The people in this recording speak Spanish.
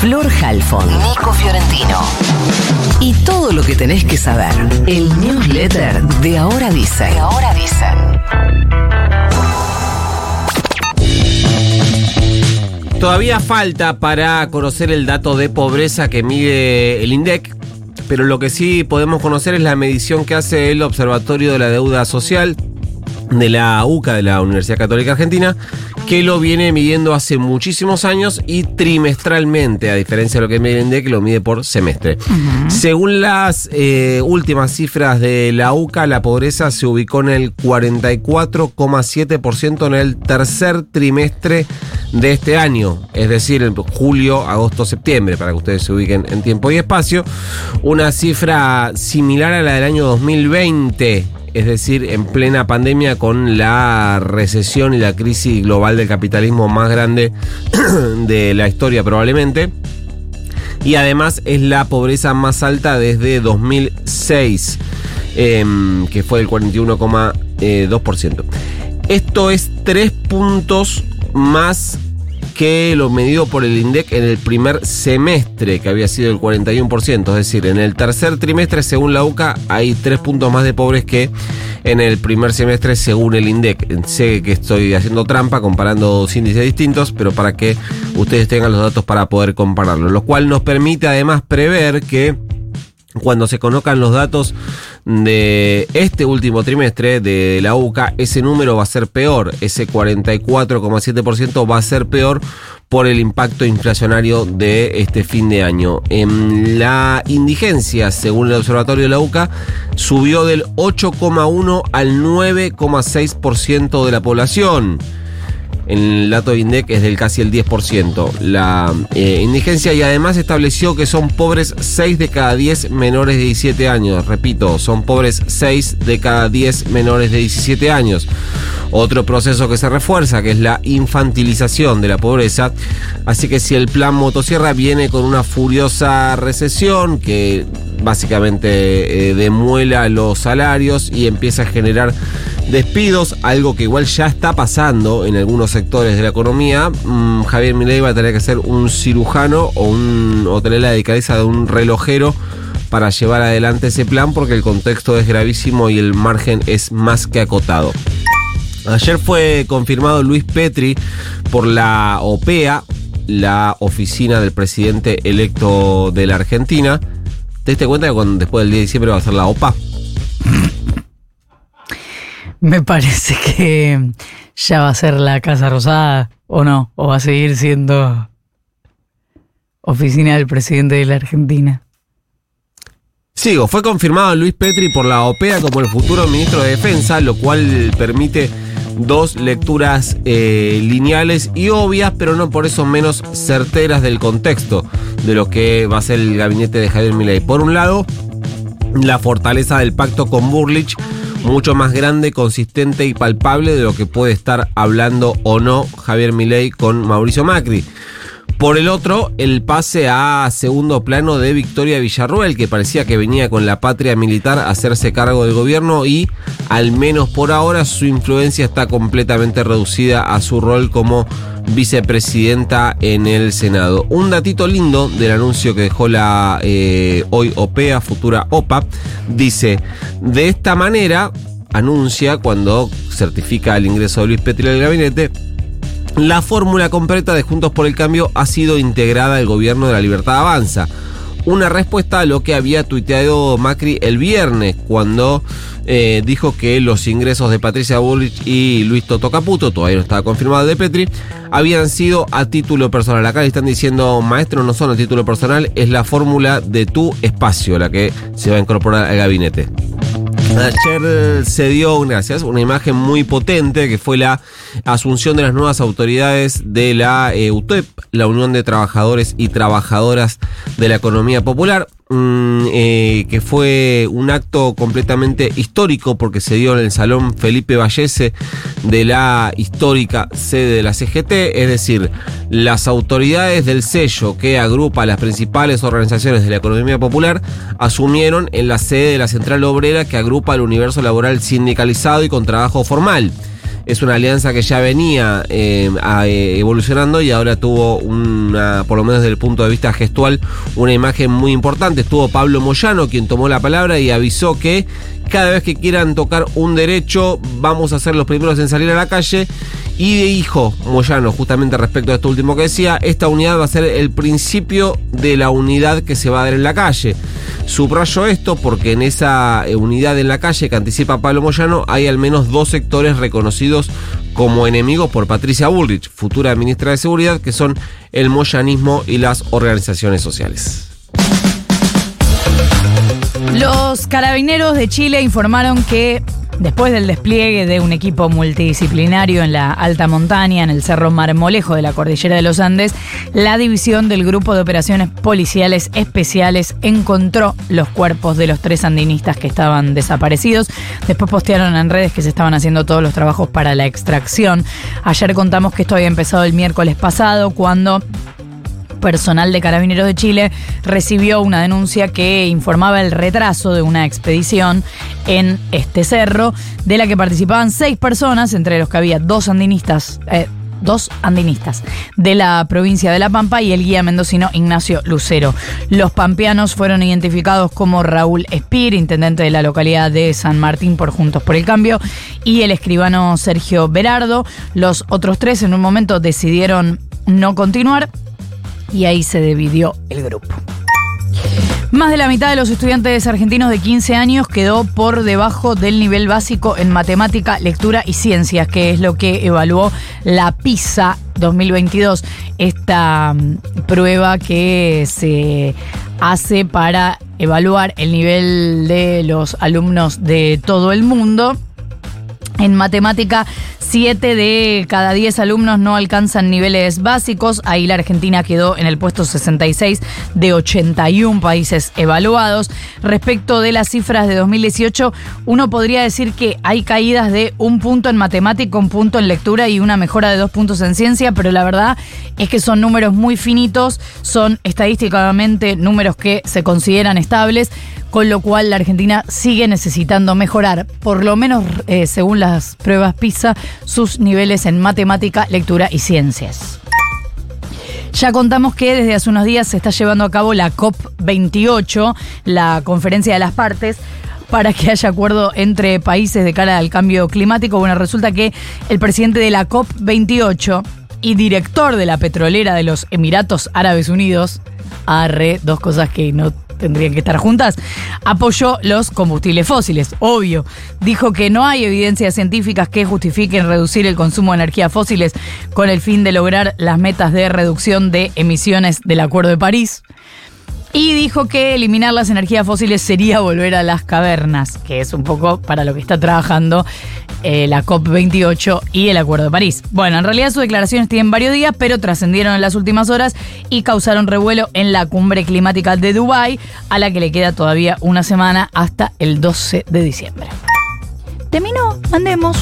Flor Halfon, Nico Fiorentino. Y todo lo que tenés que saber. El newsletter de Ahora Dice. De Ahora Dice. Todavía falta para conocer el dato de pobreza que mide el INDEC, pero lo que sí podemos conocer es la medición que hace el Observatorio de la Deuda Social de la UCA, de la Universidad Católica Argentina, que lo viene midiendo hace muchísimos años y trimestralmente, a diferencia de lo que mide INDEC, lo mide por semestre. Según las eh, últimas cifras de la UCA, la pobreza se ubicó en el 44,7% en el tercer trimestre de este año, es decir, en julio, agosto, septiembre, para que ustedes se ubiquen en tiempo y espacio. Una cifra similar a la del año 2020 es decir, en plena pandemia con la recesión y la crisis global del capitalismo más grande de la historia probablemente. Y además es la pobreza más alta desde 2006, em, que fue del 41,2%. Esto es tres puntos más que lo medido por el INDEC en el primer semestre, que había sido el 41%. Es decir, en el tercer trimestre, según la UCA, hay tres puntos más de pobres que en el primer semestre, según el INDEC. Sé que estoy haciendo trampa comparando dos índices distintos, pero para que ustedes tengan los datos para poder compararlos. Lo cual nos permite además prever que cuando se conozcan los datos de este último trimestre de la UCA, ese número va a ser peor, ese 44,7% va a ser peor por el impacto inflacionario de este fin de año. En la indigencia, según el observatorio de la UCA, subió del 8,1 al 9,6% de la población el dato de INDEC es del casi el 10%. La eh, indigencia y además estableció que son pobres 6 de cada 10 menores de 17 años. Repito, son pobres 6 de cada 10 menores de 17 años. Otro proceso que se refuerza, que es la infantilización de la pobreza. Así que si el plan motosierra viene con una furiosa recesión que básicamente eh, demuela los salarios y empieza a generar despidos, algo que igual ya está pasando en algunos sectores de la economía, mm, Javier Milei va a tener que ser un cirujano o, un, o tener la delicadeza de un relojero para llevar adelante ese plan porque el contexto es gravísimo y el margen es más que acotado. Ayer fue confirmado Luis Petri por la OPEA, la oficina del presidente electo de la Argentina. ¿Te diste cuenta que después del 10 de diciembre va a ser la OPA? Me parece que ya va a ser la Casa Rosada, ¿o no? ¿O va a seguir siendo oficina del presidente de la Argentina? Sigo, fue confirmado Luis Petri por la OPEA como el futuro ministro de Defensa, lo cual permite dos lecturas eh, lineales y obvias, pero no por eso menos certeras del contexto de lo que va a ser el gabinete de Javier Milei. Por un lado, la fortaleza del pacto con Burlich mucho más grande, consistente y palpable de lo que puede estar hablando o no Javier Milei con Mauricio Macri. Por el otro, el pase a segundo plano de Victoria Villarruel, que parecía que venía con la patria militar a hacerse cargo del gobierno y, al menos por ahora, su influencia está completamente reducida a su rol como vicepresidenta en el Senado. Un datito lindo del anuncio que dejó la eh, hoy OPEA, futura OPA, dice, de esta manera, anuncia cuando certifica el ingreso de Luis Petri al gabinete, la fórmula completa de Juntos por el Cambio ha sido integrada al gobierno de la Libertad Avanza. Una respuesta a lo que había tuiteado Macri el viernes, cuando eh, dijo que los ingresos de Patricia Bullrich y Luis Toto Caputo, todavía no estaba confirmado de Petri, habían sido a título personal. Acá le están diciendo, maestro, no son a título personal, es la fórmula de tu espacio la que se va a incorporar al gabinete. Ayer se dio, gracias, una imagen muy potente que fue la asunción de las nuevas autoridades de la eh, UTEP, la Unión de Trabajadores y Trabajadoras de la Economía Popular. Mm, eh, que fue un acto completamente histórico porque se dio en el Salón Felipe Vallese de la histórica sede de la CGT, es decir, las autoridades del sello que agrupa las principales organizaciones de la economía popular asumieron en la sede de la Central Obrera que agrupa el universo laboral sindicalizado y con trabajo formal. Es una alianza que ya venía eh, eh, evolucionando y ahora tuvo una, por lo menos desde el punto de vista gestual, una imagen muy importante. Estuvo Pablo Moyano quien tomó la palabra y avisó que cada vez que quieran tocar un derecho vamos a ser los primeros en salir a la calle. Y dijo Moyano, justamente respecto a esto último que decía, esta unidad va a ser el principio de la unidad que se va a dar en la calle. Subrayo esto porque en esa eh, unidad en la calle que anticipa Pablo Moyano hay al menos dos sectores reconocidos como enemigos por Patricia Bullrich, futura ministra de Seguridad, que son el moyanismo y las organizaciones sociales. Los carabineros de Chile informaron que después del despliegue de un equipo multidisciplinario en la alta montaña, en el Cerro Marmolejo de la Cordillera de los Andes, la división del Grupo de Operaciones Policiales Especiales encontró los cuerpos de los tres andinistas que estaban desaparecidos. Después postearon en redes que se estaban haciendo todos los trabajos para la extracción. Ayer contamos que esto había empezado el miércoles pasado cuando personal de Carabineros de Chile recibió una denuncia que informaba el retraso de una expedición en este cerro, de la que participaban seis personas, entre los que había dos andinistas. Eh, dos andinistas de la provincia de La Pampa y el guía mendocino Ignacio Lucero. Los pampeanos fueron identificados como Raúl Espir, intendente de la localidad de San Martín por Juntos por el Cambio, y el escribano Sergio Berardo. Los otros tres en un momento decidieron no continuar y ahí se dividió el grupo. Más de la mitad de los estudiantes argentinos de 15 años quedó por debajo del nivel básico en matemática, lectura y ciencias, que es lo que evaluó la PISA 2022, esta mm, prueba que se hace para evaluar el nivel de los alumnos de todo el mundo. En matemática 7 de cada 10 alumnos no alcanzan niveles básicos. Ahí la Argentina quedó en el puesto 66 de 81 países evaluados. Respecto de las cifras de 2018, uno podría decir que hay caídas de un punto en matemática, un punto en lectura y una mejora de dos puntos en ciencia, pero la verdad es que son números muy finitos, son estadísticamente números que se consideran estables con lo cual la Argentina sigue necesitando mejorar, por lo menos eh, según las pruebas PISA, sus niveles en matemática, lectura y ciencias. Ya contamos que desde hace unos días se está llevando a cabo la COP28, la conferencia de las partes, para que haya acuerdo entre países de cara al cambio climático. Bueno, resulta que el presidente de la COP28 y director de la petrolera de los Emiratos Árabes Unidos, arre, dos cosas que no tendrían que estar juntas, apoyó los combustibles fósiles, obvio. Dijo que no hay evidencias científicas que justifiquen reducir el consumo de energías fósiles con el fin de lograr las metas de reducción de emisiones del Acuerdo de París. Y dijo que eliminar las energías fósiles sería volver a las cavernas, que es un poco para lo que está trabajando eh, la COP28 y el Acuerdo de París. Bueno, en realidad sus declaraciones tienen varios días, pero trascendieron en las últimas horas y causaron revuelo en la cumbre climática de Dubái, a la que le queda todavía una semana hasta el 12 de diciembre. Terminó, mandemos.